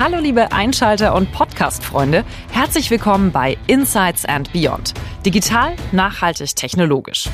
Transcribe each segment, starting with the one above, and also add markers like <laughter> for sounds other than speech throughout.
Hallo liebe Einschalter und Podcast-Freunde, herzlich willkommen bei Insights and Beyond. Digital, nachhaltig, technologisch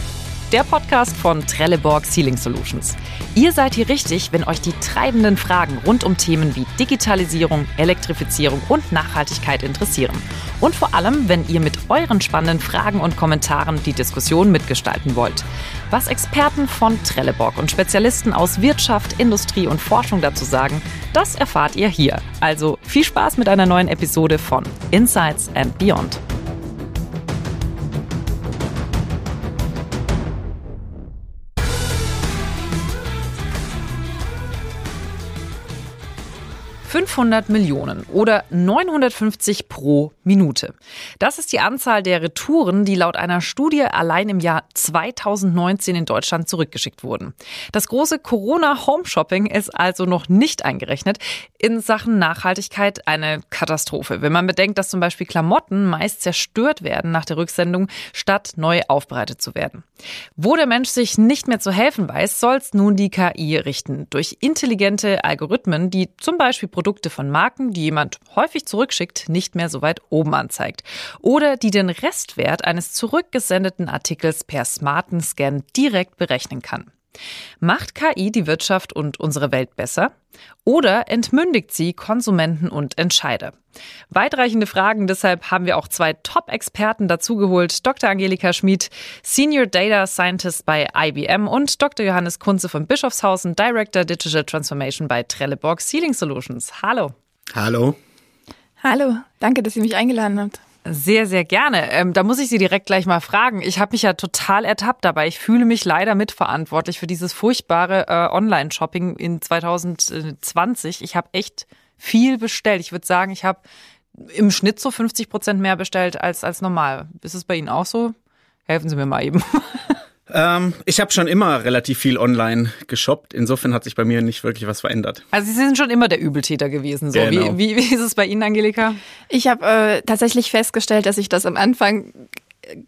der Podcast von Trelleborg Sealing Solutions. Ihr seid hier richtig, wenn euch die treibenden Fragen rund um Themen wie Digitalisierung, Elektrifizierung und Nachhaltigkeit interessieren. Und vor allem, wenn ihr mit euren spannenden Fragen und Kommentaren die Diskussion mitgestalten wollt. Was Experten von Trelleborg und Spezialisten aus Wirtschaft, Industrie und Forschung dazu sagen, das erfahrt ihr hier. Also viel Spaß mit einer neuen Episode von Insights and Beyond. 500 Millionen oder 950 pro Minute. Das ist die Anzahl der Retouren, die laut einer Studie allein im Jahr 2019 in Deutschland zurückgeschickt wurden. Das große Corona-Home-Shopping ist also noch nicht eingerechnet. In Sachen Nachhaltigkeit eine Katastrophe. Wenn man bedenkt, dass zum Beispiel Klamotten meist zerstört werden nach der Rücksendung, statt neu aufbereitet zu werden. Wo der Mensch sich nicht mehr zu helfen weiß, soll es nun die KI richten. Durch intelligente Algorithmen, die zum Beispiel Produkte von Marken, die jemand häufig zurückschickt, nicht mehr so weit oben anzeigt. Oder die den Restwert eines zurückgesendeten Artikels per smarten Scan direkt berechnen kann. Macht KI die Wirtschaft und unsere Welt besser? Oder entmündigt sie Konsumenten und Entscheider? Weitreichende Fragen, deshalb haben wir auch zwei Top-Experten dazugeholt. Dr. Angelika Schmid, Senior Data Scientist bei IBM und Dr. Johannes Kunze von Bischofshausen, Director Digital Transformation bei Trelleborg Sealing Solutions. Hallo. Hallo. Hallo, danke, dass ihr mich eingeladen habt. Sehr, sehr gerne. Ähm, da muss ich Sie direkt gleich mal fragen. Ich habe mich ja total ertappt dabei. Ich fühle mich leider mitverantwortlich für dieses furchtbare äh, Online-Shopping in 2020. Ich habe echt viel bestellt. Ich würde sagen, ich habe im Schnitt so 50 Prozent mehr bestellt als, als normal. Ist es bei Ihnen auch so? Helfen Sie mir mal eben. <laughs> Ähm, ich habe schon immer relativ viel online geshoppt. Insofern hat sich bei mir nicht wirklich was verändert. Also Sie sind schon immer der Übeltäter gewesen. So. Genau. Wie, wie, wie ist es bei Ihnen, Angelika? Ich habe äh, tatsächlich festgestellt, dass ich das am Anfang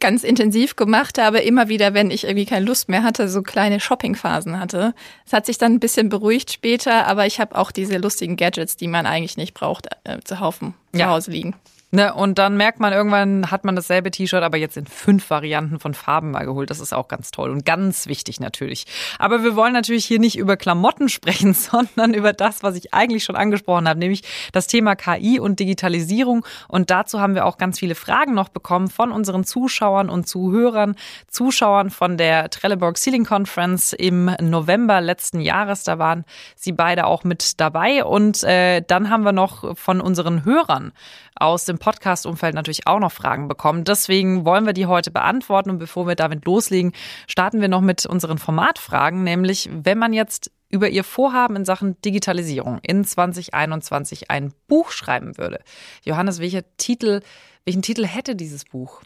ganz intensiv gemacht habe, immer wieder, wenn ich irgendwie keine Lust mehr hatte, so kleine Shoppingphasen hatte. Es hat sich dann ein bisschen beruhigt später, aber ich habe auch diese lustigen Gadgets, die man eigentlich nicht braucht, äh, zu Haufen ja. zu Hause liegen. Ne, und dann merkt man irgendwann, hat man dasselbe T-Shirt, aber jetzt in fünf Varianten von Farben mal geholt. Das ist auch ganz toll und ganz wichtig natürlich. Aber wir wollen natürlich hier nicht über Klamotten <laughs> sprechen, sondern über das, was ich eigentlich schon angesprochen habe, nämlich das Thema KI und Digitalisierung. Und dazu haben wir auch ganz viele Fragen noch bekommen von unseren Zuschauern und Zuhörern, Zuschauern von der Trelleborg Ceiling Conference im November letzten Jahres. Da waren sie beide auch mit dabei. Und äh, dann haben wir noch von unseren Hörern aus dem Podcast-Umfeld natürlich auch noch Fragen bekommen. Deswegen wollen wir die heute beantworten. Und bevor wir damit loslegen, starten wir noch mit unseren Formatfragen, nämlich wenn man jetzt über Ihr Vorhaben in Sachen Digitalisierung in 2021 ein Buch schreiben würde. Johannes, welcher Titel, welchen Titel hätte dieses Buch?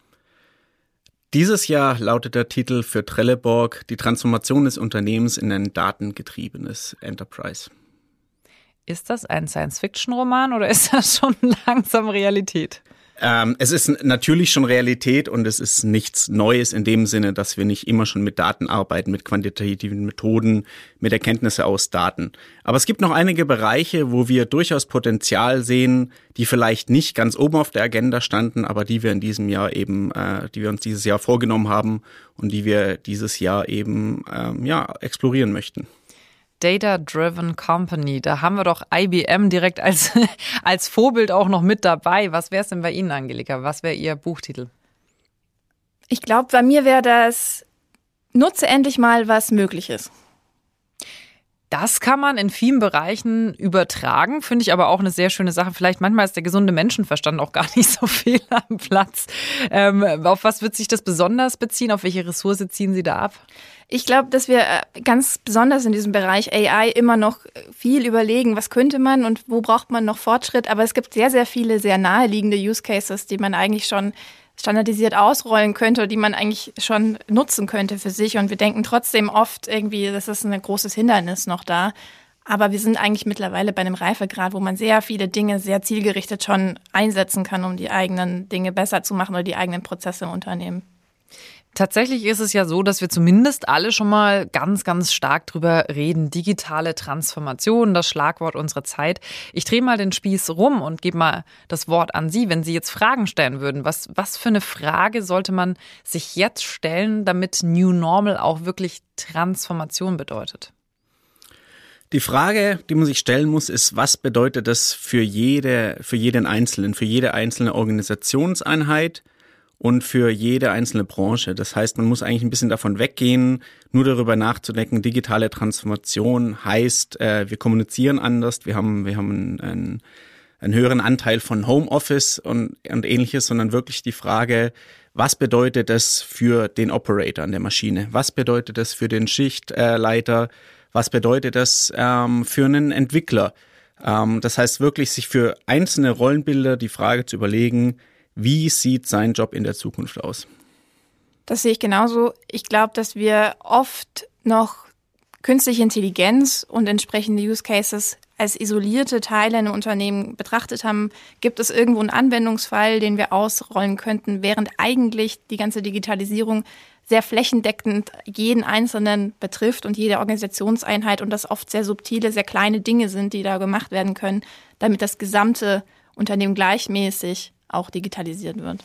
Dieses Jahr lautet der Titel für Trelleborg Die Transformation des Unternehmens in ein datengetriebenes Enterprise. Ist das ein Science-Fiction-Roman oder <laughs> ist das schon langsam Realität? Ähm, es ist natürlich schon Realität und es ist nichts Neues in dem Sinne, dass wir nicht immer schon mit Daten arbeiten, mit quantitativen Methoden, mit Erkenntnisse aus Daten. Aber es gibt noch einige Bereiche, wo wir durchaus Potenzial sehen, die vielleicht nicht ganz oben auf der Agenda standen, aber die wir in diesem Jahr eben, äh, die wir uns dieses Jahr vorgenommen haben und die wir dieses Jahr eben ähm, ja explorieren möchten. Data-Driven Company. Da haben wir doch IBM direkt als, <laughs> als Vorbild auch noch mit dabei. Was wäre es denn bei Ihnen, Angelika? Was wäre Ihr Buchtitel? Ich glaube, bei mir wäre das Nutze endlich mal, was möglich ist. Das kann man in vielen Bereichen übertragen, finde ich aber auch eine sehr schöne Sache. Vielleicht manchmal ist der gesunde Menschenverstand auch gar <laughs> nicht so viel am Platz. Ähm, auf was wird sich das besonders beziehen? Auf welche Ressource ziehen Sie da ab? Ich glaube, dass wir äh, ganz besonders in diesem Bereich AI immer noch viel überlegen, was könnte man und wo braucht man noch Fortschritt. Aber es gibt sehr, sehr viele sehr naheliegende Use Cases, die man eigentlich schon standardisiert ausrollen könnte, die man eigentlich schon nutzen könnte für sich. Und wir denken trotzdem oft irgendwie, das ist ein großes Hindernis noch da. Aber wir sind eigentlich mittlerweile bei einem Reifegrad, wo man sehr viele Dinge sehr zielgerichtet schon einsetzen kann, um die eigenen Dinge besser zu machen oder die eigenen Prozesse im Unternehmen. Tatsächlich ist es ja so, dass wir zumindest alle schon mal ganz, ganz stark drüber reden. Digitale Transformation, das Schlagwort unserer Zeit. Ich drehe mal den Spieß rum und gebe mal das Wort an Sie, wenn Sie jetzt Fragen stellen würden. Was, was für eine Frage sollte man sich jetzt stellen, damit New Normal auch wirklich Transformation bedeutet? Die Frage, die man sich stellen muss, ist, was bedeutet das für jede, für jeden Einzelnen, für jede einzelne Organisationseinheit? Und für jede einzelne Branche. Das heißt, man muss eigentlich ein bisschen davon weggehen, nur darüber nachzudenken, digitale Transformation heißt, äh, wir kommunizieren anders, wir haben, wir haben einen, einen, höheren Anteil von Homeoffice und, und ähnliches, sondern wirklich die Frage, was bedeutet das für den Operator an der Maschine? Was bedeutet das für den Schichtleiter? Was bedeutet das ähm, für einen Entwickler? Ähm, das heißt wirklich, sich für einzelne Rollenbilder die Frage zu überlegen, wie sieht sein Job in der Zukunft aus? Das sehe ich genauso. Ich glaube, dass wir oft noch künstliche Intelligenz und entsprechende Use Cases als isolierte Teile in einem Unternehmen betrachtet haben, gibt es irgendwo einen Anwendungsfall, den wir ausrollen könnten, während eigentlich die ganze Digitalisierung sehr flächendeckend jeden Einzelnen betrifft und jede Organisationseinheit und das oft sehr subtile, sehr kleine Dinge sind, die da gemacht werden können, damit das gesamte Unternehmen gleichmäßig auch digitalisiert wird.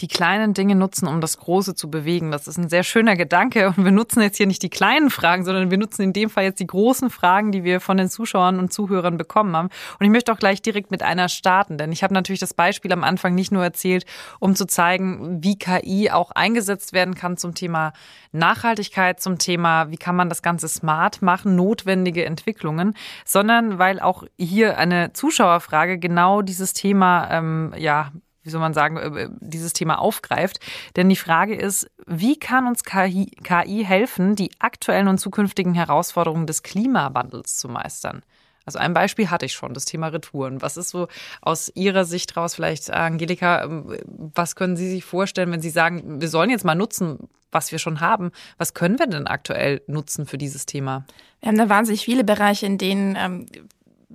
Die kleinen Dinge nutzen, um das Große zu bewegen. Das ist ein sehr schöner Gedanke. Und wir nutzen jetzt hier nicht die kleinen Fragen, sondern wir nutzen in dem Fall jetzt die großen Fragen, die wir von den Zuschauern und Zuhörern bekommen haben. Und ich möchte auch gleich direkt mit einer starten, denn ich habe natürlich das Beispiel am Anfang nicht nur erzählt, um zu zeigen, wie KI auch eingesetzt werden kann zum Thema Nachhaltigkeit, zum Thema, wie kann man das Ganze smart machen, notwendige Entwicklungen, sondern weil auch hier eine Zuschauerfrage genau dieses Thema ähm, ja wie soll man sagen, äh, dieses Thema aufgreift. Denn die Frage ist, wie kann uns KI, KI helfen, die aktuellen und zukünftigen Herausforderungen des Klimawandels zu meistern? Also ein Beispiel hatte ich schon, das Thema Retouren. Was ist so aus Ihrer Sicht raus, vielleicht Angelika, ähm, was können Sie sich vorstellen, wenn Sie sagen, wir sollen jetzt mal nutzen, was wir schon haben? Was können wir denn aktuell nutzen für dieses Thema? Wir haben da wahnsinnig viele Bereiche, in denen ähm,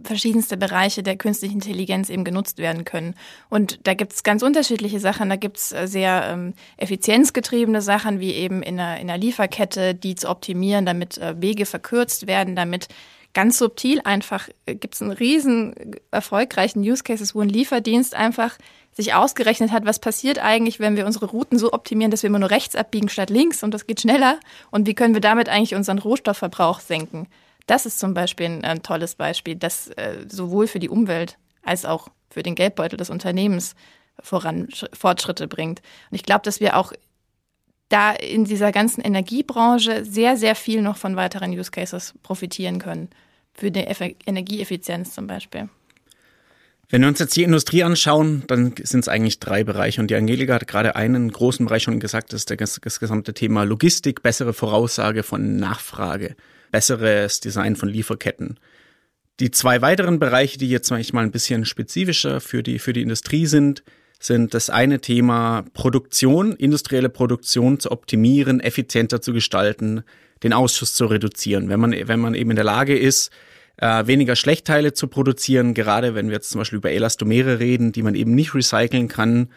verschiedenste Bereiche der künstlichen Intelligenz eben genutzt werden können. Und da gibt es ganz unterschiedliche Sachen. Da gibt es äh, sehr ähm, effizienzgetriebene Sachen, wie eben in einer, in einer Lieferkette, die zu optimieren, damit äh, Wege verkürzt werden, damit ganz subtil einfach äh, gibt es einen riesen erfolgreichen Use Cases, wo ein Lieferdienst einfach sich ausgerechnet hat, was passiert eigentlich, wenn wir unsere Routen so optimieren, dass wir immer nur rechts abbiegen statt links und das geht schneller und wie können wir damit eigentlich unseren Rohstoffverbrauch senken. Das ist zum Beispiel ein, ein tolles Beispiel, das äh, sowohl für die Umwelt als auch für den Geldbeutel des Unternehmens voran Fortschritte bringt. Und ich glaube, dass wir auch da in dieser ganzen Energiebranche sehr, sehr viel noch von weiteren Use Cases profitieren können. Für die Eff Energieeffizienz zum Beispiel. Wenn wir uns jetzt die Industrie anschauen, dann sind es eigentlich drei Bereiche. Und die Angelika hat gerade einen großen Bereich schon gesagt, das ist das, das gesamte Thema Logistik, bessere Voraussage von Nachfrage besseres Design von Lieferketten. Die zwei weiteren Bereiche, die jetzt manchmal ein bisschen spezifischer für die, für die Industrie sind, sind das eine Thema Produktion, industrielle Produktion zu optimieren, effizienter zu gestalten, den Ausschuss zu reduzieren. Wenn man, wenn man eben in der Lage ist, äh, weniger Schlechtteile zu produzieren, gerade wenn wir jetzt zum Beispiel über Elastomere reden, die man eben nicht recyceln kann,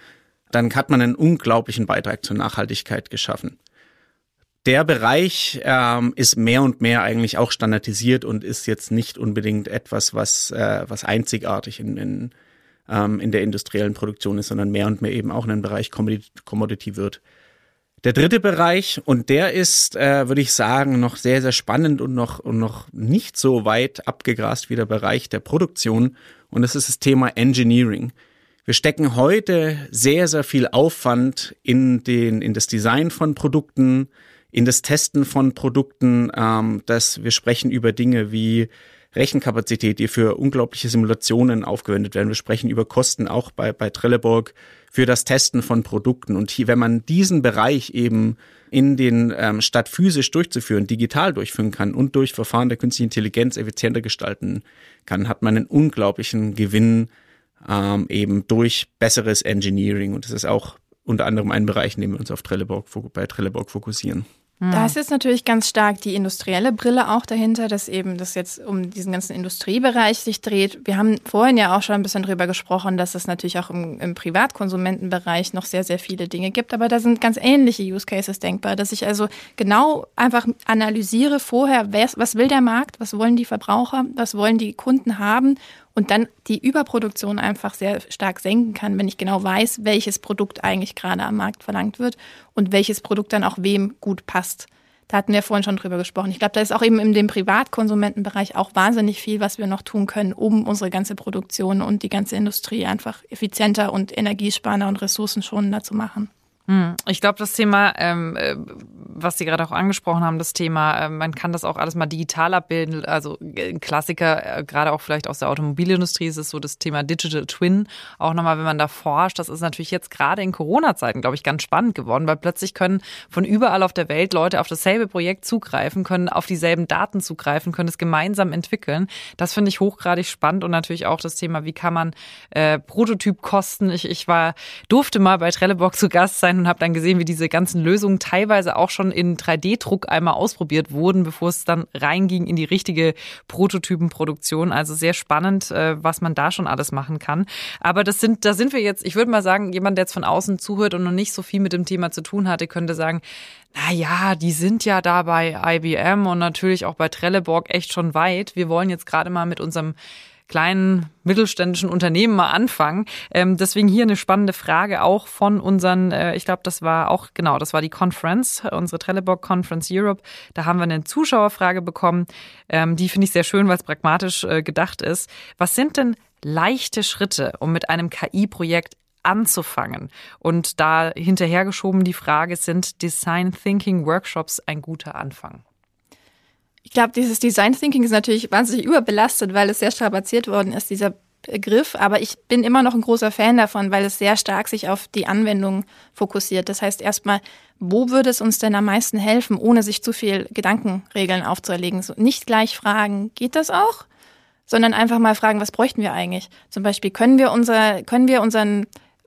dann hat man einen unglaublichen Beitrag zur Nachhaltigkeit geschaffen der Bereich ähm, ist mehr und mehr eigentlich auch standardisiert und ist jetzt nicht unbedingt etwas, was, äh, was einzigartig in, in, ähm, in der industriellen Produktion ist, sondern mehr und mehr eben auch in ein Bereich Commodity wird. Der dritte Bereich, und der ist, äh, würde ich sagen, noch sehr, sehr spannend und noch, und noch nicht so weit abgegrast wie der Bereich der Produktion, und das ist das Thema Engineering. Wir stecken heute sehr, sehr viel Aufwand in, den, in das Design von Produkten, in das Testen von Produkten, ähm, dass wir sprechen über Dinge wie Rechenkapazität, die für unglaubliche Simulationen aufgewendet werden. Wir sprechen über Kosten auch bei, bei Trelleborg für das Testen von Produkten. Und hier, wenn man diesen Bereich eben in den ähm, statt physisch durchzuführen, digital durchführen kann und durch Verfahren der künstlichen Intelligenz effizienter gestalten kann, hat man einen unglaublichen Gewinn ähm, eben durch besseres Engineering. Und das ist auch unter anderem ein Bereich, in dem wir uns auf Trelleborg, bei Trelleborg fokussieren. Da ist jetzt natürlich ganz stark die industrielle Brille auch dahinter, dass eben das jetzt um diesen ganzen Industriebereich sich dreht. Wir haben vorhin ja auch schon ein bisschen drüber gesprochen, dass es natürlich auch im, im Privatkonsumentenbereich noch sehr, sehr viele Dinge gibt. Aber da sind ganz ähnliche Use Cases denkbar, dass ich also genau einfach analysiere vorher, was, was will der Markt, was wollen die Verbraucher, was wollen die Kunden haben und dann die Überproduktion einfach sehr stark senken kann, wenn ich genau weiß, welches Produkt eigentlich gerade am Markt verlangt wird und welches Produkt dann auch wem gut passt. Da hatten wir vorhin schon drüber gesprochen. Ich glaube, da ist auch eben in dem Privatkonsumentenbereich auch wahnsinnig viel, was wir noch tun können, um unsere ganze Produktion und die ganze Industrie einfach effizienter und energiesparender und ressourcenschonender zu machen. Hm. Ich glaube, das Thema, ähm, äh, was Sie gerade auch angesprochen haben, das Thema, äh, man kann das auch alles mal digital abbilden. Also äh, ein Klassiker, äh, gerade auch vielleicht aus der Automobilindustrie, ist es so das Thema Digital Twin. Auch nochmal, wenn man da forscht, das ist natürlich jetzt gerade in Corona-Zeiten, glaube ich, ganz spannend geworden, weil plötzlich können von überall auf der Welt Leute auf dasselbe Projekt zugreifen, können auf dieselben Daten zugreifen, können es gemeinsam entwickeln. Das finde ich hochgradig spannend und natürlich auch das Thema, wie kann man äh, Prototypkosten. Ich, ich war, durfte mal bei Trelleborg zu Gast sein rein und habe dann gesehen, wie diese ganzen Lösungen teilweise auch schon in 3D-Druck einmal ausprobiert wurden, bevor es dann reinging in die richtige Prototypenproduktion. Also sehr spannend, äh, was man da schon alles machen kann. Aber das sind, da sind wir jetzt, ich würde mal sagen, jemand, der jetzt von außen zuhört und noch nicht so viel mit dem Thema zu tun hatte, könnte sagen, na ja, die sind ja da bei IBM und natürlich auch bei Trelleborg echt schon weit. Wir wollen jetzt gerade mal mit unserem kleinen mittelständischen Unternehmen mal anfangen. Ähm, deswegen hier eine spannende Frage auch von unseren, äh, ich glaube, das war auch, genau, das war die Conference, unsere Trelleborg Conference Europe. Da haben wir eine Zuschauerfrage bekommen. Ähm, die finde ich sehr schön, weil es pragmatisch äh, gedacht ist. Was sind denn leichte Schritte, um mit einem KI-Projekt anzufangen? Und da hinterhergeschoben die Frage, sind Design Thinking Workshops ein guter Anfang? Ich glaube, dieses Design Thinking ist natürlich wahnsinnig überbelastet, weil es sehr strapaziert worden ist, dieser Begriff. Aber ich bin immer noch ein großer Fan davon, weil es sehr stark sich auf die Anwendung fokussiert. Das heißt erstmal, wo würde es uns denn am meisten helfen, ohne sich zu viel Gedankenregeln aufzuerlegen? So, nicht gleich fragen, geht das auch? Sondern einfach mal fragen, was bräuchten wir eigentlich? Zum Beispiel, können wir unser, können wir unseren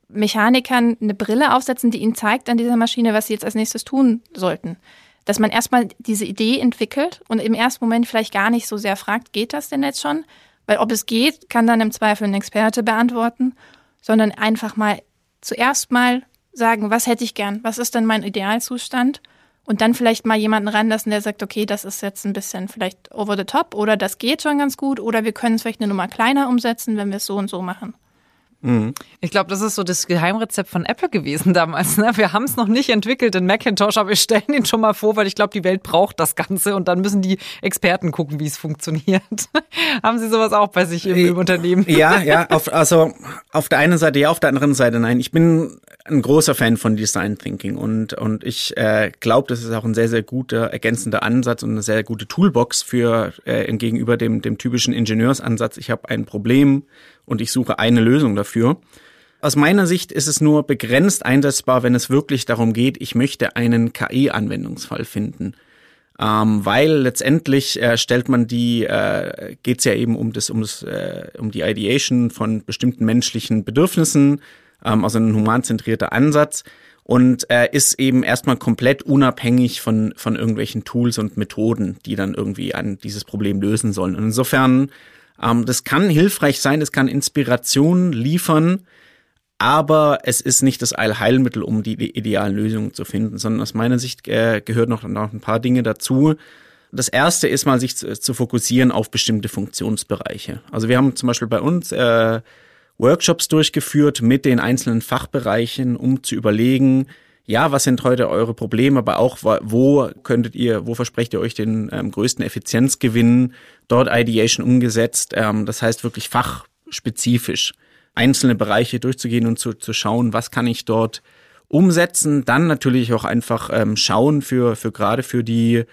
Mechanikern eine Brille aufsetzen, die ihnen zeigt an dieser Maschine, was sie jetzt als nächstes tun sollten? Dass man erstmal diese Idee entwickelt und im ersten Moment vielleicht gar nicht so sehr fragt, geht das denn jetzt schon? Weil ob es geht, kann dann im Zweifel ein Experte beantworten, sondern einfach mal zuerst mal sagen, was hätte ich gern? Was ist denn mein Idealzustand? Und dann vielleicht mal jemanden ranlassen, der sagt, okay, das ist jetzt ein bisschen vielleicht over the top oder das geht schon ganz gut oder wir können es vielleicht eine Nummer kleiner umsetzen, wenn wir es so und so machen. Mhm. Ich glaube, das ist so das Geheimrezept von Apple gewesen <laughs> damals. Ne? Wir haben es noch nicht entwickelt in Macintosh, aber wir stellen ihn schon mal vor, weil ich glaube, die Welt braucht das Ganze und dann müssen die Experten gucken, wie es funktioniert. <laughs> haben Sie sowas auch bei sich im, im Unternehmen? Ja, ja, <laughs> auf, also auf der einen Seite ja, auf der anderen Seite nein. Ich bin ein großer Fan von Design Thinking und, und ich äh, glaube, das ist auch ein sehr, sehr guter ergänzender Ansatz und eine sehr gute Toolbox für äh, gegenüber dem, dem typischen Ingenieursansatz. Ich habe ein Problem und ich suche eine Lösung dafür. Aus meiner Sicht ist es nur begrenzt einsetzbar, wenn es wirklich darum geht, ich möchte einen KI-Anwendungsfall finden. Ähm, weil letztendlich äh, stellt man die, äh, geht es ja eben um das, um das, äh, um die Ideation von bestimmten menschlichen Bedürfnissen, ähm, also ein humanzentrierter Ansatz und äh, ist eben erstmal komplett unabhängig von, von irgendwelchen Tools und Methoden, die dann irgendwie an dieses Problem lösen sollen. Und insofern ähm, das kann hilfreich sein, es kann Inspiration liefern, aber es ist nicht das Allheilmittel, um die, die idealen Lösungen zu finden, sondern aus meiner Sicht äh, gehört noch, noch ein paar Dinge dazu. Das erste ist mal, sich zu, zu, fokussieren auf bestimmte Funktionsbereiche. Also wir haben zum Beispiel bei uns äh, Workshops durchgeführt mit den einzelnen Fachbereichen, um zu überlegen, ja, was sind heute eure Probleme, aber auch, wo könntet ihr, wo versprecht ihr euch den ähm, größten Effizienzgewinn? Dort Ideation umgesetzt, ähm, das heißt wirklich fachspezifisch einzelne Bereiche durchzugehen und zu, zu schauen, was kann ich dort umsetzen. Dann natürlich auch einfach ähm, schauen für, für gerade für die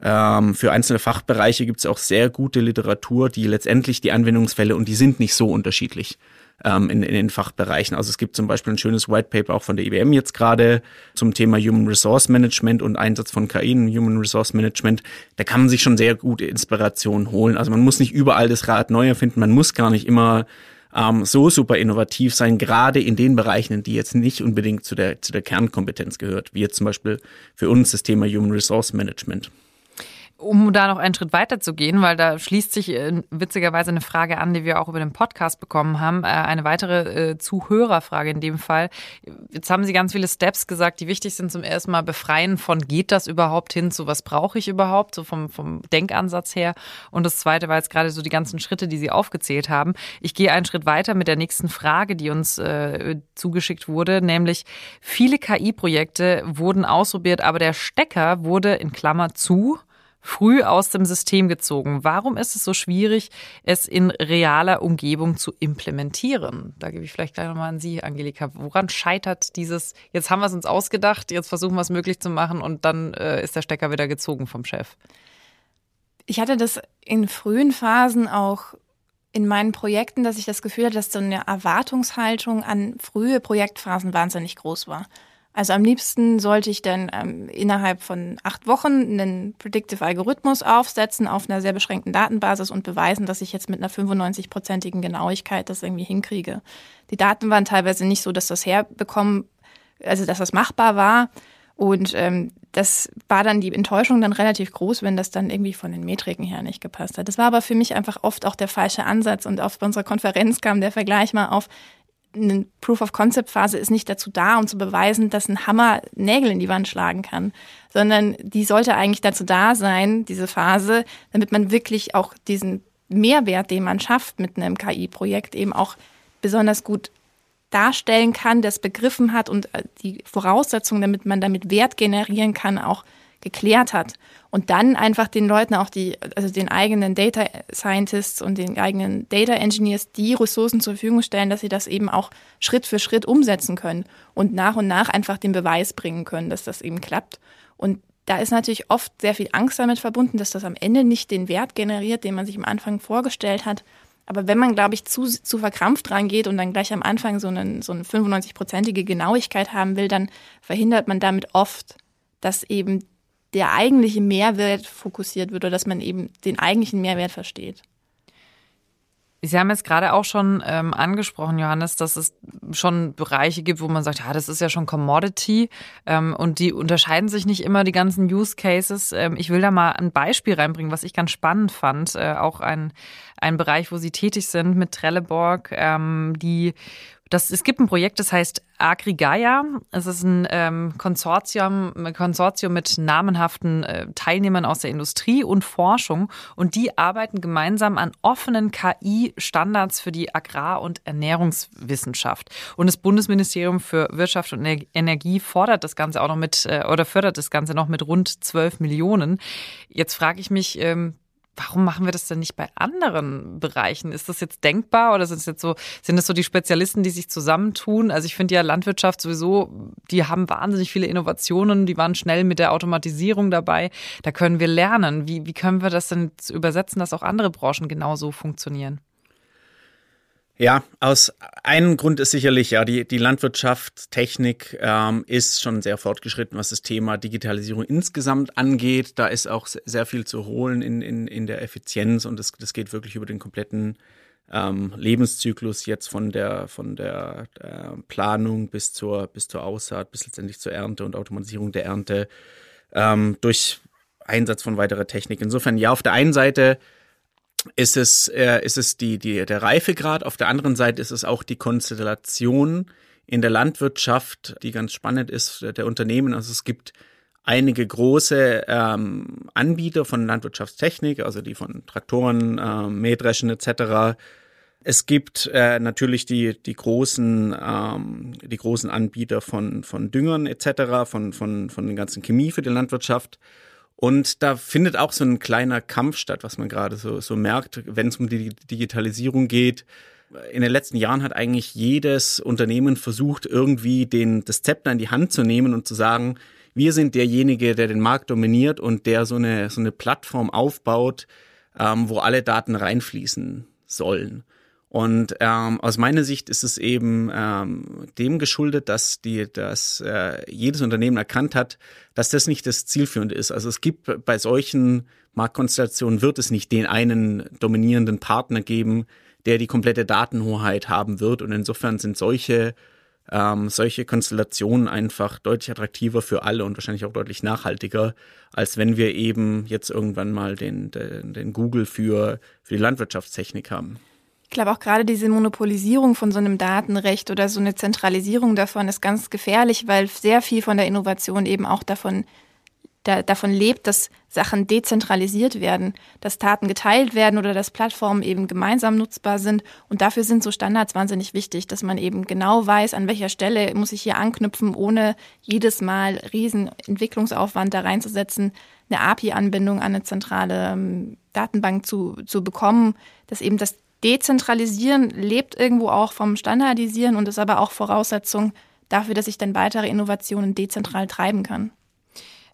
ähm, für einzelne Fachbereiche gibt es auch sehr gute Literatur, die letztendlich die Anwendungsfälle und die sind nicht so unterschiedlich ähm, in, in den Fachbereichen. Also es gibt zum Beispiel ein schönes White Paper auch von der IBM jetzt gerade zum Thema Human Resource Management und Einsatz von KI in Human Resource Management. Da kann man sich schon sehr gute Inspiration holen. Also man muss nicht überall das Rad neu erfinden, man muss gar nicht immer ähm, so super innovativ sein, gerade in den Bereichen, die jetzt nicht unbedingt zu der, zu der Kernkompetenz gehört, wie jetzt zum Beispiel für uns das Thema Human Resource Management. Um da noch einen Schritt weiter zu gehen, weil da schließt sich äh, witzigerweise eine Frage an, die wir auch über den Podcast bekommen haben. Äh, eine weitere äh, Zuhörerfrage in dem Fall. Jetzt haben Sie ganz viele Steps gesagt, die wichtig sind zum ersten Mal befreien von geht das überhaupt hin zu was brauche ich überhaupt, so vom, vom Denkansatz her. Und das zweite war jetzt gerade so die ganzen Schritte, die Sie aufgezählt haben. Ich gehe einen Schritt weiter mit der nächsten Frage, die uns äh, zugeschickt wurde, nämlich viele KI-Projekte wurden ausprobiert, aber der Stecker wurde in Klammer zu früh aus dem System gezogen. Warum ist es so schwierig, es in realer Umgebung zu implementieren? Da gebe ich vielleicht gleich nochmal an Sie, Angelika. Woran scheitert dieses, jetzt haben wir es uns ausgedacht, jetzt versuchen wir es möglich zu machen und dann äh, ist der Stecker wieder gezogen vom Chef? Ich hatte das in frühen Phasen auch in meinen Projekten, dass ich das Gefühl hatte, dass so eine Erwartungshaltung an frühe Projektphasen wahnsinnig groß war. Also am liebsten sollte ich dann ähm, innerhalb von acht Wochen einen Predictive Algorithmus aufsetzen auf einer sehr beschränkten Datenbasis und beweisen, dass ich jetzt mit einer 95-prozentigen Genauigkeit das irgendwie hinkriege. Die Daten waren teilweise nicht so, dass das herbekommen, also dass das machbar war. Und ähm, das war dann die Enttäuschung dann relativ groß, wenn das dann irgendwie von den Metriken her nicht gepasst hat. Das war aber für mich einfach oft auch der falsche Ansatz. Und auf unserer Konferenz kam der Vergleich mal auf, eine Proof-of-Concept-Phase ist nicht dazu da, um zu beweisen, dass ein Hammer Nägel in die Wand schlagen kann, sondern die sollte eigentlich dazu da sein, diese Phase, damit man wirklich auch diesen Mehrwert, den man schafft mit einem KI-Projekt, eben auch besonders gut darstellen kann, das begriffen hat und äh, die Voraussetzungen, damit man damit Wert generieren kann, auch geklärt hat. Und dann einfach den Leuten auch die, also den eigenen Data Scientists und den eigenen Data Engineers die Ressourcen zur Verfügung stellen, dass sie das eben auch Schritt für Schritt umsetzen können und nach und nach einfach den Beweis bringen können, dass das eben klappt. Und da ist natürlich oft sehr viel Angst damit verbunden, dass das am Ende nicht den Wert generiert, den man sich am Anfang vorgestellt hat. Aber wenn man, glaube ich, zu, zu verkrampft rangeht und dann gleich am Anfang so, einen, so eine 95-prozentige Genauigkeit haben will, dann verhindert man damit oft, dass eben der eigentliche Mehrwert fokussiert wird oder dass man eben den eigentlichen Mehrwert versteht. Sie haben jetzt gerade auch schon ähm, angesprochen, Johannes, dass es schon Bereiche gibt, wo man sagt, ja, das ist ja schon Commodity ähm, und die unterscheiden sich nicht immer, die ganzen Use Cases. Ähm, ich will da mal ein Beispiel reinbringen, was ich ganz spannend fand. Äh, auch ein, ein Bereich, wo Sie tätig sind mit Trelleborg, ähm, die das, es gibt ein Projekt, das heißt Agrigaya. Es ist ein ähm, Konsortium, Konsortium mit namenhaften äh, Teilnehmern aus der Industrie und Forschung. Und die arbeiten gemeinsam an offenen KI-Standards für die Agrar- und Ernährungswissenschaft. Und das Bundesministerium für Wirtschaft und Energie fordert das Ganze auch noch mit äh, oder fördert das Ganze noch mit rund 12 Millionen. Jetzt frage ich mich, ähm, warum machen wir das denn nicht bei anderen Bereichen? Ist das jetzt denkbar oder sind es jetzt so, sind das so die Spezialisten, die sich zusammentun? Also ich finde ja Landwirtschaft sowieso, die haben wahnsinnig viele Innovationen, die waren schnell mit der Automatisierung dabei. Da können wir lernen. Wie, wie können wir das denn übersetzen, dass auch andere Branchen genauso funktionieren? Ja, aus einem Grund ist sicherlich, ja, die, die Landwirtschaft, Technik ähm, ist schon sehr fortgeschritten, was das Thema Digitalisierung insgesamt angeht. Da ist auch sehr viel zu holen in, in, in der Effizienz und das, das geht wirklich über den kompletten ähm, Lebenszyklus jetzt von der, von der äh, Planung bis zur, bis zur Aussaat, bis letztendlich zur Ernte und Automatisierung der Ernte ähm, durch Einsatz von weiterer Technik. Insofern, ja, auf der einen Seite ist es, äh, ist es die, die, der Reifegrad. Auf der anderen Seite ist es auch die Konstellation in der Landwirtschaft, die ganz spannend ist, der Unternehmen. Also es gibt einige große ähm, Anbieter von Landwirtschaftstechnik, also die von Traktoren, äh, Mähdreschen etc. Es gibt äh, natürlich die, die, großen, ähm, die großen Anbieter von, von Düngern etc., von, von, von den ganzen Chemie für die Landwirtschaft. Und da findet auch so ein kleiner Kampf statt, was man gerade so, so merkt, wenn es um die Digitalisierung geht. In den letzten Jahren hat eigentlich jedes Unternehmen versucht, irgendwie den, das Zepter in die Hand zu nehmen und zu sagen, wir sind derjenige, der den Markt dominiert und der so eine, so eine Plattform aufbaut, ähm, wo alle Daten reinfließen sollen. Und ähm, aus meiner Sicht ist es eben ähm, dem geschuldet, dass die, dass äh, jedes Unternehmen erkannt hat, dass das nicht das Zielführende ist. Also es gibt bei solchen Marktkonstellationen wird es nicht den einen dominierenden Partner geben, der die komplette Datenhoheit haben wird. Und insofern sind solche ähm, solche Konstellationen einfach deutlich attraktiver für alle und wahrscheinlich auch deutlich nachhaltiger, als wenn wir eben jetzt irgendwann mal den, den, den Google für, für die Landwirtschaftstechnik haben. Ich glaube auch gerade diese Monopolisierung von so einem Datenrecht oder so eine Zentralisierung davon ist ganz gefährlich, weil sehr viel von der Innovation eben auch davon da, davon lebt, dass Sachen dezentralisiert werden, dass Daten geteilt werden oder dass Plattformen eben gemeinsam nutzbar sind. Und dafür sind so Standards wahnsinnig wichtig, dass man eben genau weiß, an welcher Stelle muss ich hier anknüpfen, ohne jedes Mal riesen Entwicklungsaufwand da reinzusetzen, eine API-Anbindung an eine zentrale ähm, Datenbank zu, zu bekommen, dass eben das Dezentralisieren lebt irgendwo auch vom Standardisieren und ist aber auch Voraussetzung dafür, dass ich dann weitere Innovationen dezentral treiben kann.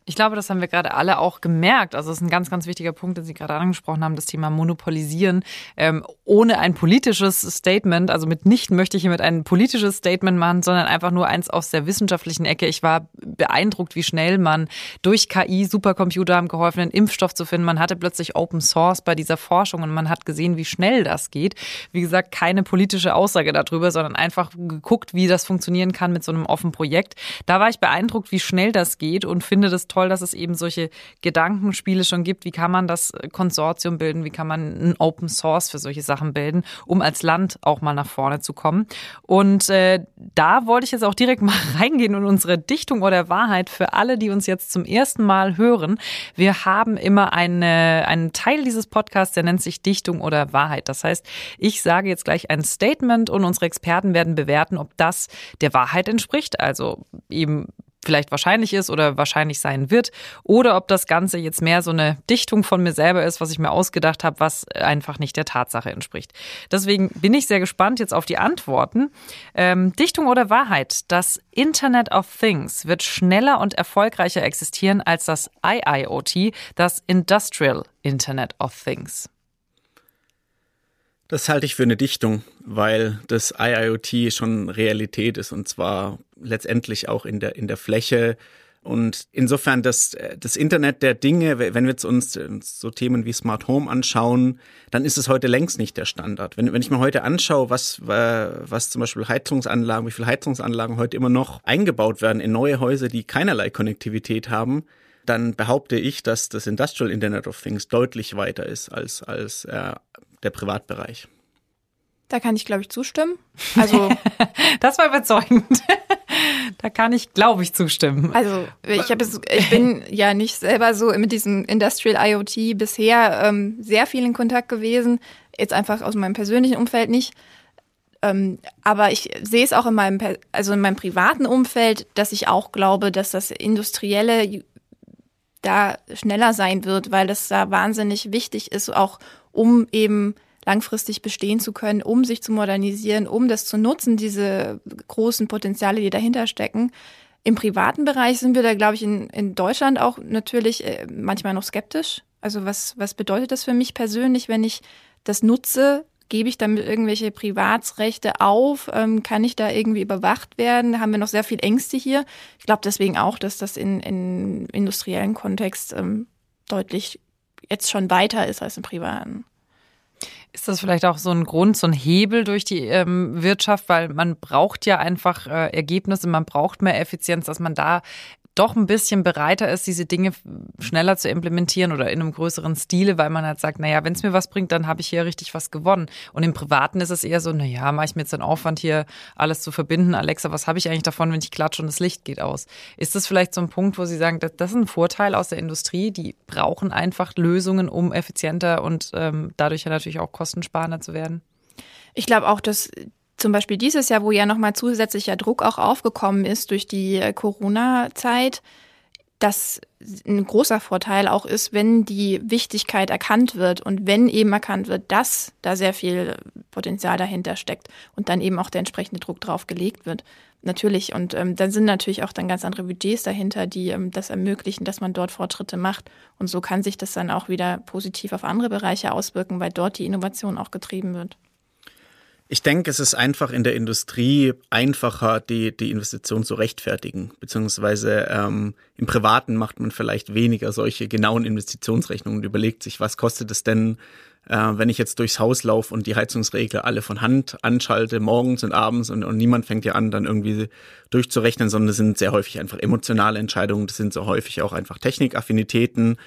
Ich glaube, das haben wir gerade alle auch gemerkt. Also es ist ein ganz, ganz wichtiger Punkt, den Sie gerade angesprochen haben, das Thema Monopolisieren. Ähm, ohne ein politisches Statement, also mitnichten möchte ich hiermit ein politisches Statement machen, sondern einfach nur eins aus der wissenschaftlichen Ecke. Ich war beeindruckt, wie schnell man durch KI, Supercomputer haben geholfen, einen Impfstoff zu finden. Man hatte plötzlich Open Source bei dieser Forschung und man hat gesehen, wie schnell das geht. Wie gesagt, keine politische Aussage darüber, sondern einfach geguckt, wie das funktionieren kann mit so einem offenen Projekt. Da war ich beeindruckt, wie schnell das geht und finde das toll, dass es eben solche Gedankenspiele schon gibt. Wie kann man das Konsortium bilden? Wie kann man ein Open Source für solche Sachen bilden, um als Land auch mal nach vorne zu kommen? Und äh, da wollte ich jetzt auch direkt <laughs> mal reingehen in unsere Dichtung oder Wahrheit für alle, die uns jetzt zum ersten Mal hören. Wir haben immer eine, einen Teil dieses Podcasts, der nennt sich Dichtung oder Wahrheit. Das heißt, ich sage jetzt gleich ein Statement und unsere Experten werden bewerten, ob das der Wahrheit entspricht. Also eben vielleicht wahrscheinlich ist oder wahrscheinlich sein wird, oder ob das Ganze jetzt mehr so eine Dichtung von mir selber ist, was ich mir ausgedacht habe, was einfach nicht der Tatsache entspricht. Deswegen bin ich sehr gespannt jetzt auf die Antworten. Ähm, Dichtung oder Wahrheit? Das Internet of Things wird schneller und erfolgreicher existieren als das IIoT, das Industrial Internet of Things. Das halte ich für eine Dichtung, weil das IIoT schon Realität ist und zwar letztendlich auch in der, in der Fläche. Und insofern das, das Internet der Dinge, wenn wir uns so Themen wie Smart Home anschauen, dann ist es heute längst nicht der Standard. Wenn, wenn ich mir heute anschaue, was, was zum Beispiel Heizungsanlagen, wie viele Heizungsanlagen heute immer noch eingebaut werden in neue Häuser, die keinerlei Konnektivität haben, dann behaupte ich, dass das Industrial Internet of Things deutlich weiter ist als, als äh, der Privatbereich. Da kann ich, glaube ich, zustimmen. Also <laughs> das war überzeugend. <laughs> da kann ich, glaube ich, zustimmen. Also ich habe ich bin ja nicht selber so mit diesem Industrial IoT bisher ähm, sehr viel in Kontakt gewesen. Jetzt einfach aus meinem persönlichen Umfeld nicht. Ähm, aber ich sehe es auch in meinem, also in meinem privaten Umfeld, dass ich auch glaube, dass das industrielle da schneller sein wird, weil das da wahnsinnig wichtig ist, auch um eben langfristig bestehen zu können, um sich zu modernisieren, um das zu nutzen, diese großen Potenziale, die dahinter stecken. Im privaten Bereich sind wir da, glaube ich, in, in Deutschland auch natürlich äh, manchmal noch skeptisch. Also was, was bedeutet das für mich persönlich, wenn ich das nutze? Gebe ich damit irgendwelche Privatsrechte auf? Ähm, kann ich da irgendwie überwacht werden? Haben wir noch sehr viel Ängste hier? Ich glaube deswegen auch, dass das in, in industriellen Kontext ähm, deutlich jetzt schon weiter ist als im privaten. Ist das vielleicht auch so ein Grund, so ein Hebel durch die ähm, Wirtschaft, weil man braucht ja einfach äh, Ergebnisse, man braucht mehr Effizienz, dass man da doch ein bisschen bereiter ist, diese Dinge schneller zu implementieren oder in einem größeren Stile, weil man halt sagt, naja, wenn es mir was bringt, dann habe ich hier richtig was gewonnen. Und im Privaten ist es eher so, naja, mache ich mir jetzt den Aufwand, hier alles zu verbinden. Alexa, was habe ich eigentlich davon, wenn ich klatsche und das Licht geht aus? Ist das vielleicht so ein Punkt, wo Sie sagen, das, das ist ein Vorteil aus der Industrie? Die brauchen einfach Lösungen, um effizienter und ähm, dadurch ja natürlich auch kostensparender zu werden? Ich glaube auch, dass zum Beispiel dieses Jahr, wo ja nochmal zusätzlicher Druck auch aufgekommen ist durch die äh, Corona-Zeit, dass ein großer Vorteil auch ist, wenn die Wichtigkeit erkannt wird und wenn eben erkannt wird, dass da sehr viel Potenzial dahinter steckt und dann eben auch der entsprechende Druck drauf gelegt wird. Natürlich. Und ähm, dann sind natürlich auch dann ganz andere Budgets dahinter, die ähm, das ermöglichen, dass man dort Fortschritte macht. Und so kann sich das dann auch wieder positiv auf andere Bereiche auswirken, weil dort die Innovation auch getrieben wird. Ich denke, es ist einfach in der Industrie einfacher, die, die Investition zu rechtfertigen. Beziehungsweise ähm, im Privaten macht man vielleicht weniger solche genauen Investitionsrechnungen und überlegt sich, was kostet es denn, äh, wenn ich jetzt durchs Haus laufe und die Heizungsregler alle von Hand anschalte, morgens und abends und, und niemand fängt ja an, dann irgendwie durchzurechnen, sondern es sind sehr häufig einfach emotionale Entscheidungen, das sind so häufig auch einfach Technikaffinitäten.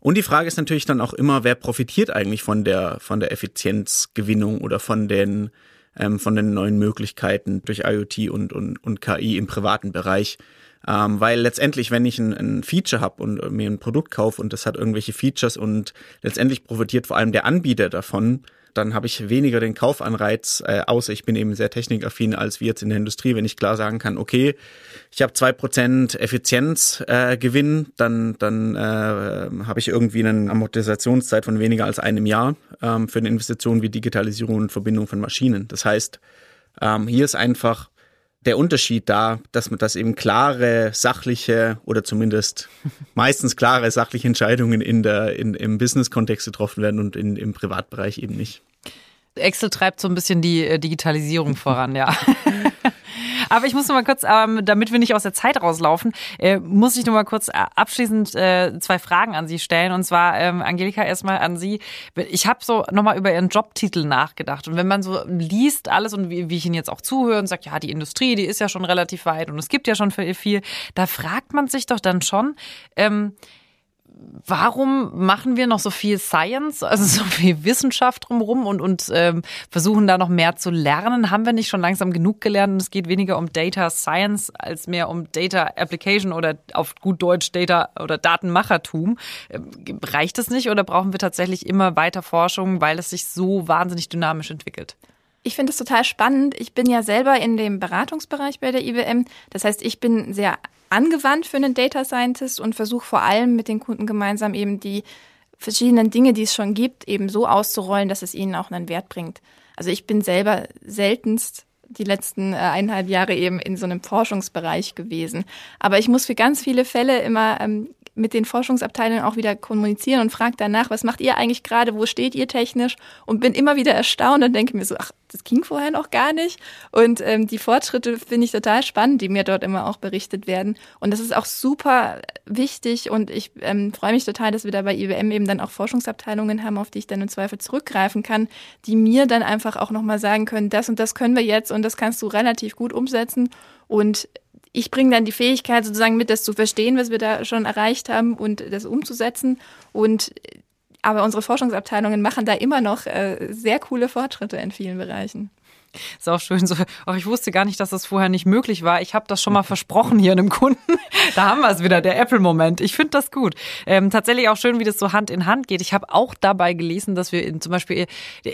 Und die Frage ist natürlich dann auch immer, wer profitiert eigentlich von der, von der Effizienzgewinnung oder von den, ähm, von den neuen Möglichkeiten durch IoT und, und, und KI im privaten Bereich. Ähm, weil letztendlich, wenn ich ein, ein Feature habe und mir ein Produkt kaufe und das hat irgendwelche Features und letztendlich profitiert vor allem der Anbieter davon, dann habe ich weniger den Kaufanreiz, äh, außer ich bin eben sehr technikaffin als wie jetzt in der Industrie, wenn ich klar sagen kann, okay, ich habe zwei Prozent Effizienzgewinn, äh, dann, dann äh, habe ich irgendwie eine Amortisationszeit von weniger als einem Jahr ähm, für eine Investition wie Digitalisierung und Verbindung von Maschinen. Das heißt, ähm, hier ist einfach der Unterschied da, dass man das eben klare, sachliche oder zumindest <laughs> meistens klare sachliche Entscheidungen in der, in, im Business-Kontext getroffen werden und in, im Privatbereich eben nicht. Excel treibt so ein bisschen die äh, Digitalisierung voran, ja. <laughs> Aber ich muss noch mal kurz, ähm, damit wir nicht aus der Zeit rauslaufen, äh, muss ich noch mal kurz äh, abschließend äh, zwei Fragen an Sie stellen. Und zwar, ähm, Angelika, erstmal an Sie. Ich habe so noch mal über Ihren Jobtitel nachgedacht. Und wenn man so liest alles und wie, wie ich Ihnen jetzt auch zuhöre und sagt, ja, die Industrie, die ist ja schon relativ weit und es gibt ja schon viel, da fragt man sich doch dann schon, ähm, warum machen wir noch so viel Science, also so viel Wissenschaft drumherum und, und ähm, versuchen da noch mehr zu lernen? Haben wir nicht schon langsam genug gelernt und es geht weniger um Data Science als mehr um Data Application oder auf gut Deutsch Data oder Datenmachertum? Ähm, reicht es nicht oder brauchen wir tatsächlich immer weiter Forschung, weil es sich so wahnsinnig dynamisch entwickelt? Ich finde es total spannend. Ich bin ja selber in dem Beratungsbereich bei der IWM. Das heißt, ich bin sehr angewandt für einen Data Scientist und versuche vor allem mit den Kunden gemeinsam eben die verschiedenen Dinge, die es schon gibt, eben so auszurollen, dass es ihnen auch einen Wert bringt. Also ich bin selber seltenst die letzten äh, eineinhalb Jahre eben in so einem Forschungsbereich gewesen. Aber ich muss für ganz viele Fälle immer ähm, mit den Forschungsabteilungen auch wieder kommunizieren und frage danach, was macht ihr eigentlich gerade, wo steht ihr technisch und bin immer wieder erstaunt und denke mir so, ach, das ging vorher noch gar nicht. Und ähm, die Fortschritte finde ich total spannend, die mir dort immer auch berichtet werden. Und das ist auch super wichtig und ich ähm, freue mich total, dass wir da bei IWM eben dann auch Forschungsabteilungen haben, auf die ich dann im Zweifel zurückgreifen kann, die mir dann einfach auch nochmal sagen können, das und das können wir jetzt und das kannst du relativ gut umsetzen. Und ich bringe dann die Fähigkeit sozusagen mit, das zu verstehen, was wir da schon erreicht haben und das umzusetzen. Und aber unsere Forschungsabteilungen machen da immer noch äh, sehr coole Fortschritte in vielen Bereichen. Ist auch schön so. Auch ich wusste gar nicht, dass das vorher nicht möglich war. Ich habe das schon mal versprochen hier einem Kunden. <laughs> Da haben wir es wieder, der Apple-Moment. Ich finde das gut. Ähm, tatsächlich auch schön, wie das so Hand in Hand geht. Ich habe auch dabei gelesen, dass wir in, zum Beispiel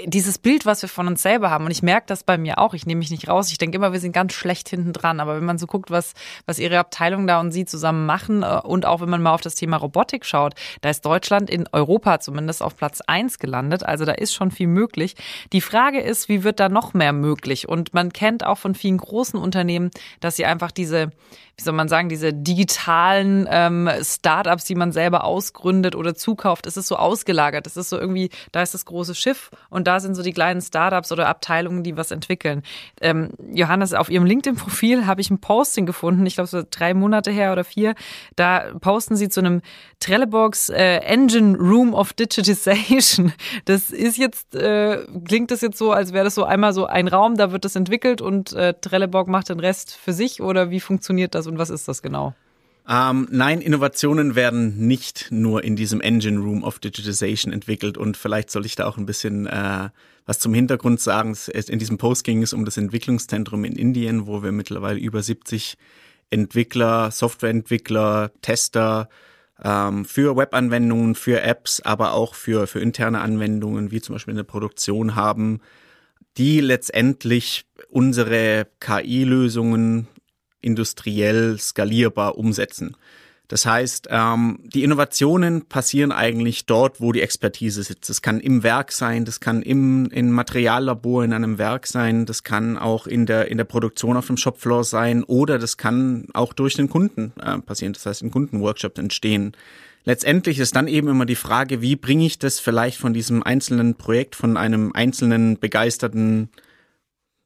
dieses Bild, was wir von uns selber haben, und ich merke das bei mir auch. Ich nehme mich nicht raus. Ich denke immer, wir sind ganz schlecht hinten dran. Aber wenn man so guckt, was, was ihre Abteilung da und sie zusammen machen, äh, und auch wenn man mal auf das Thema Robotik schaut, da ist Deutschland in Europa zumindest auf Platz eins gelandet. Also da ist schon viel möglich. Die Frage ist, wie wird da noch mehr möglich? Und man kennt auch von vielen großen Unternehmen, dass sie einfach diese wie soll man sagen, diese digitalen ähm, Startups, die man selber ausgründet oder zukauft, es ist so ausgelagert. Es ist so irgendwie, da ist das große Schiff und da sind so die kleinen Startups oder Abteilungen, die was entwickeln. Ähm, Johannes, auf ihrem LinkedIn-Profil habe ich ein Posting gefunden, ich glaube so drei Monate her oder vier. Da posten sie zu einem Trelleborgs äh, Engine Room of Digitization. Das ist jetzt, äh, klingt das jetzt so, als wäre das so einmal so ein Raum, da wird das entwickelt und äh, Trelleborg macht den Rest für sich oder wie funktioniert das? und was ist das genau? Ähm, nein, Innovationen werden nicht nur in diesem Engine Room of Digitization entwickelt und vielleicht soll ich da auch ein bisschen äh, was zum Hintergrund sagen. In diesem Post ging es um das Entwicklungszentrum in Indien, wo wir mittlerweile über 70 Entwickler, Softwareentwickler, Tester ähm, für Webanwendungen, für Apps, aber auch für, für interne Anwendungen, wie zum Beispiel in der Produktion haben, die letztendlich unsere KI-Lösungen industriell skalierbar umsetzen. Das heißt, ähm, die Innovationen passieren eigentlich dort, wo die Expertise sitzt. Das kann im Werk sein, das kann im in Materiallabor in einem Werk sein, das kann auch in der in der Produktion auf dem Shopfloor sein oder das kann auch durch den Kunden äh, passieren. Das heißt, in Kundenworkshops entstehen. Letztendlich ist dann eben immer die Frage, wie bringe ich das vielleicht von diesem einzelnen Projekt, von einem einzelnen begeisterten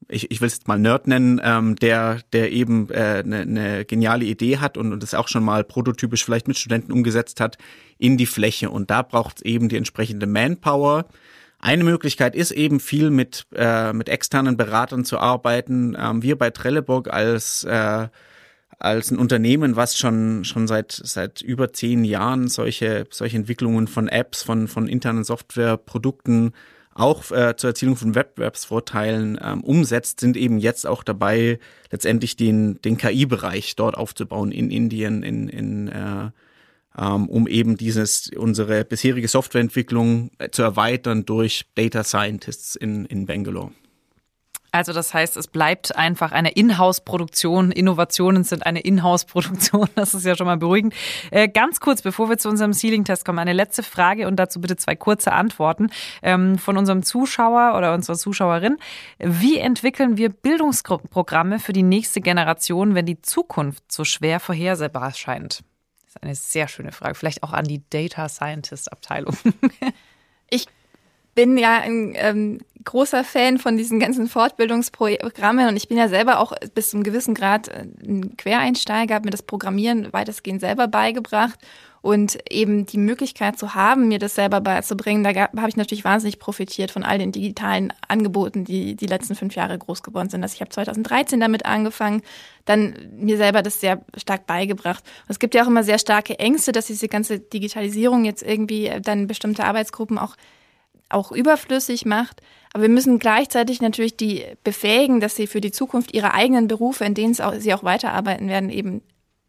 ich, ich will es mal Nerd nennen, ähm, der, der eben eine äh, ne, ne geniale Idee hat und, und das auch schon mal prototypisch vielleicht mit Studenten umgesetzt hat, in die Fläche. Und da braucht es eben die entsprechende Manpower. Eine Möglichkeit ist eben viel mit, äh, mit externen Beratern zu arbeiten. Ähm, wir bei Trelleborg als äh, als ein Unternehmen, was schon schon seit seit über zehn Jahren solche solche Entwicklungen von Apps, von von internen Softwareprodukten auch äh, zur Erzielung von Wettbewerbsvorteilen ähm, umsetzt, sind eben jetzt auch dabei, letztendlich den, den KI-Bereich dort aufzubauen in Indien, in, in äh, ähm, um eben dieses unsere bisherige Softwareentwicklung äh, zu erweitern durch Data Scientists in, in Bangalore. Also das heißt, es bleibt einfach eine Inhouse-Produktion. Innovationen sind eine Inhouse-Produktion. Das ist ja schon mal beruhigend. Äh, ganz kurz, bevor wir zu unserem Ceiling-Test kommen, eine letzte Frage und dazu bitte zwei kurze Antworten ähm, von unserem Zuschauer oder unserer Zuschauerin. Wie entwickeln wir Bildungsprogramme für die nächste Generation, wenn die Zukunft so schwer vorhersehbar scheint? Das ist eine sehr schöne Frage. Vielleicht auch an die Data Scientist Abteilung. Ich bin ja ein ähm, großer Fan von diesen ganzen Fortbildungsprogrammen und ich bin ja selber auch bis zum gewissen Grad äh, ein Quereinsteiger, habe mir das Programmieren weitestgehend selber beigebracht und eben die Möglichkeit zu haben, mir das selber beizubringen, da habe ich natürlich wahnsinnig profitiert von all den digitalen Angeboten, die die letzten fünf Jahre groß geworden sind. Also ich habe 2013 damit angefangen, dann mir selber das sehr stark beigebracht. Und es gibt ja auch immer sehr starke Ängste, dass diese ganze Digitalisierung jetzt irgendwie dann bestimmte Arbeitsgruppen auch auch überflüssig macht. Aber wir müssen gleichzeitig natürlich die befähigen, dass sie für die Zukunft ihre eigenen Berufe, in denen sie auch weiterarbeiten werden, eben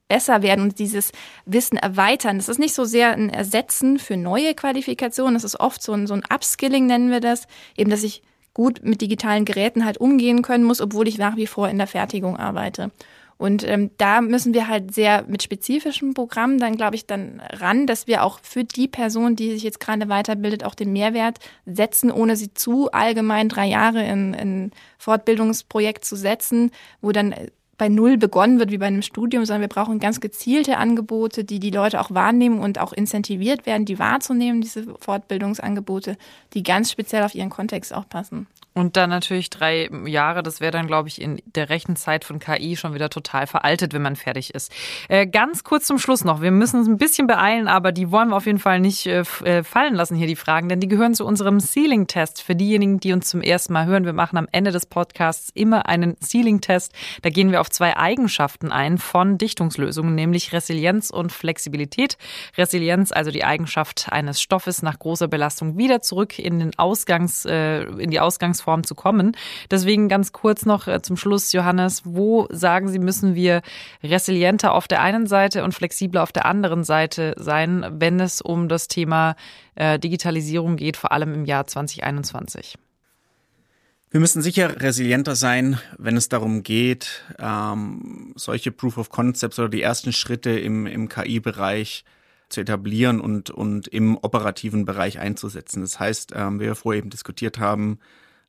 besser werden und dieses Wissen erweitern. Das ist nicht so sehr ein Ersetzen für neue Qualifikationen, das ist oft so ein, so ein Upskilling, nennen wir das, eben dass ich gut mit digitalen Geräten halt umgehen können muss, obwohl ich nach wie vor in der Fertigung arbeite. Und ähm, da müssen wir halt sehr mit spezifischen Programmen dann, glaube ich, dann ran, dass wir auch für die Person, die sich jetzt gerade weiterbildet, auch den Mehrwert setzen, ohne sie zu allgemein drei Jahre in, in Fortbildungsprojekt zu setzen, wo dann bei Null begonnen wird wie bei einem Studium, sondern wir brauchen ganz gezielte Angebote, die die Leute auch wahrnehmen und auch incentiviert werden, die wahrzunehmen, diese Fortbildungsangebote, die ganz speziell auf ihren Kontext auch passen. Und dann natürlich drei Jahre, das wäre dann, glaube ich, in der Rechenzeit von KI schon wieder total veraltet, wenn man fertig ist. Äh, ganz kurz zum Schluss noch. Wir müssen uns ein bisschen beeilen, aber die wollen wir auf jeden Fall nicht äh, äh fallen lassen hier, die Fragen, denn die gehören zu unserem Ceiling-Test. Für diejenigen, die uns zum ersten Mal hören, wir machen am Ende des Podcasts immer einen Ceiling-Test. Da gehen wir auf zwei Eigenschaften ein von Dichtungslösungen, nämlich Resilienz und Flexibilität. Resilienz, also die Eigenschaft eines Stoffes nach großer Belastung wieder zurück in den Ausgangs, äh, in die Ausgangsform Form zu kommen. Deswegen ganz kurz noch äh, zum Schluss, Johannes, wo sagen Sie, müssen wir resilienter auf der einen Seite und flexibler auf der anderen Seite sein, wenn es um das Thema äh, Digitalisierung geht, vor allem im Jahr 2021? Wir müssen sicher resilienter sein, wenn es darum geht, ähm, solche Proof of Concepts oder die ersten Schritte im, im KI-Bereich zu etablieren und, und im operativen Bereich einzusetzen. Das heißt, ähm, wie wir vorher eben diskutiert haben,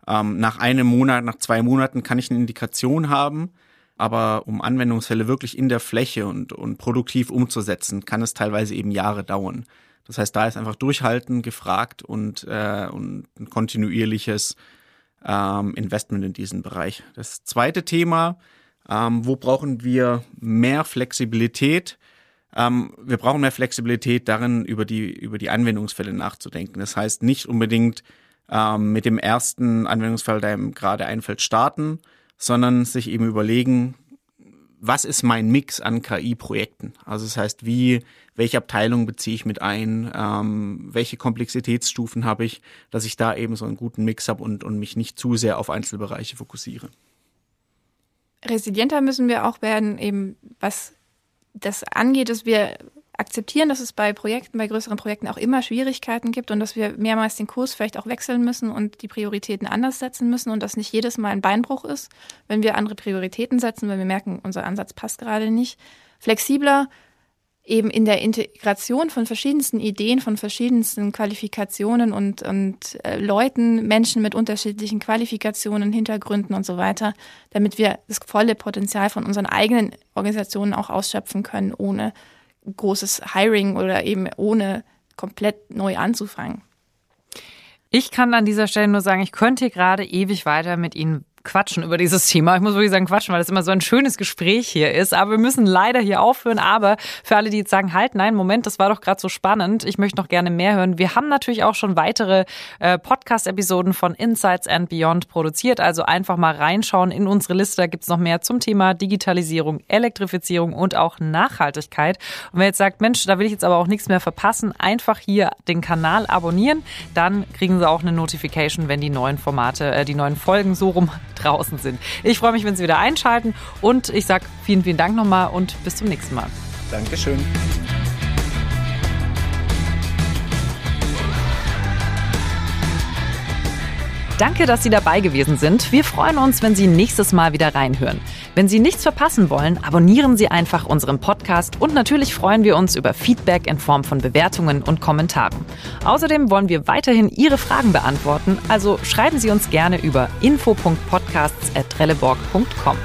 ähm, nach einem Monat, nach zwei Monaten kann ich eine Indikation haben, aber um Anwendungsfälle wirklich in der Fläche und, und produktiv umzusetzen, kann es teilweise eben Jahre dauern. Das heißt, da ist einfach Durchhalten gefragt und, äh, und ein kontinuierliches ähm, Investment in diesen Bereich. Das zweite Thema, ähm, wo brauchen wir mehr Flexibilität? Ähm, wir brauchen mehr Flexibilität darin, über die, über die Anwendungsfälle nachzudenken. Das heißt nicht unbedingt ähm, mit dem ersten Anwendungsfall, der ihm gerade einfällt, starten, sondern sich eben überlegen, was ist mein Mix an KI-Projekten? Also das heißt, wie, welche Abteilung beziehe ich mit ein, ähm, welche Komplexitätsstufen habe ich, dass ich da eben so einen guten Mix habe und, und mich nicht zu sehr auf Einzelbereiche fokussiere. Resilienter müssen wir auch werden, eben was das angeht, dass wir akzeptieren, dass es bei Projekten, bei größeren Projekten auch immer Schwierigkeiten gibt und dass wir mehrmals den Kurs vielleicht auch wechseln müssen und die Prioritäten anders setzen müssen und dass nicht jedes Mal ein Beinbruch ist, wenn wir andere Prioritäten setzen, weil wir merken, unser Ansatz passt gerade nicht. Flexibler eben in der Integration von verschiedensten Ideen, von verschiedensten Qualifikationen und, und äh, Leuten, Menschen mit unterschiedlichen Qualifikationen, Hintergründen und so weiter, damit wir das volle Potenzial von unseren eigenen Organisationen auch ausschöpfen können, ohne großes Hiring oder eben ohne komplett neu anzufangen. Ich kann an dieser Stelle nur sagen, ich könnte gerade ewig weiter mit Ihnen quatschen über dieses Thema. Ich muss wirklich sagen quatschen, weil das immer so ein schönes Gespräch hier ist. Aber wir müssen leider hier aufhören. Aber für alle, die jetzt sagen, halt, nein, Moment, das war doch gerade so spannend. Ich möchte noch gerne mehr hören. Wir haben natürlich auch schon weitere äh, Podcast-Episoden von Insights and Beyond produziert. Also einfach mal reinschauen in unsere Liste. Da gibt's noch mehr zum Thema Digitalisierung, Elektrifizierung und auch Nachhaltigkeit. Und wer jetzt sagt, Mensch, da will ich jetzt aber auch nichts mehr verpassen, einfach hier den Kanal abonnieren. Dann kriegen Sie auch eine Notification, wenn die neuen Formate, äh, die neuen Folgen so rum draußen sind. Ich freue mich, wenn Sie wieder einschalten und ich sage vielen, vielen Dank nochmal und bis zum nächsten Mal. Dankeschön. Danke, dass Sie dabei gewesen sind. Wir freuen uns, wenn Sie nächstes Mal wieder reinhören. Wenn Sie nichts verpassen wollen, abonnieren Sie einfach unseren Podcast und natürlich freuen wir uns über Feedback in Form von Bewertungen und Kommentaren. Außerdem wollen wir weiterhin Ihre Fragen beantworten, also schreiben Sie uns gerne über info.podcasts.trelleborg.com.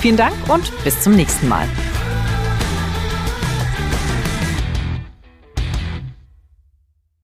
Vielen Dank und bis zum nächsten Mal.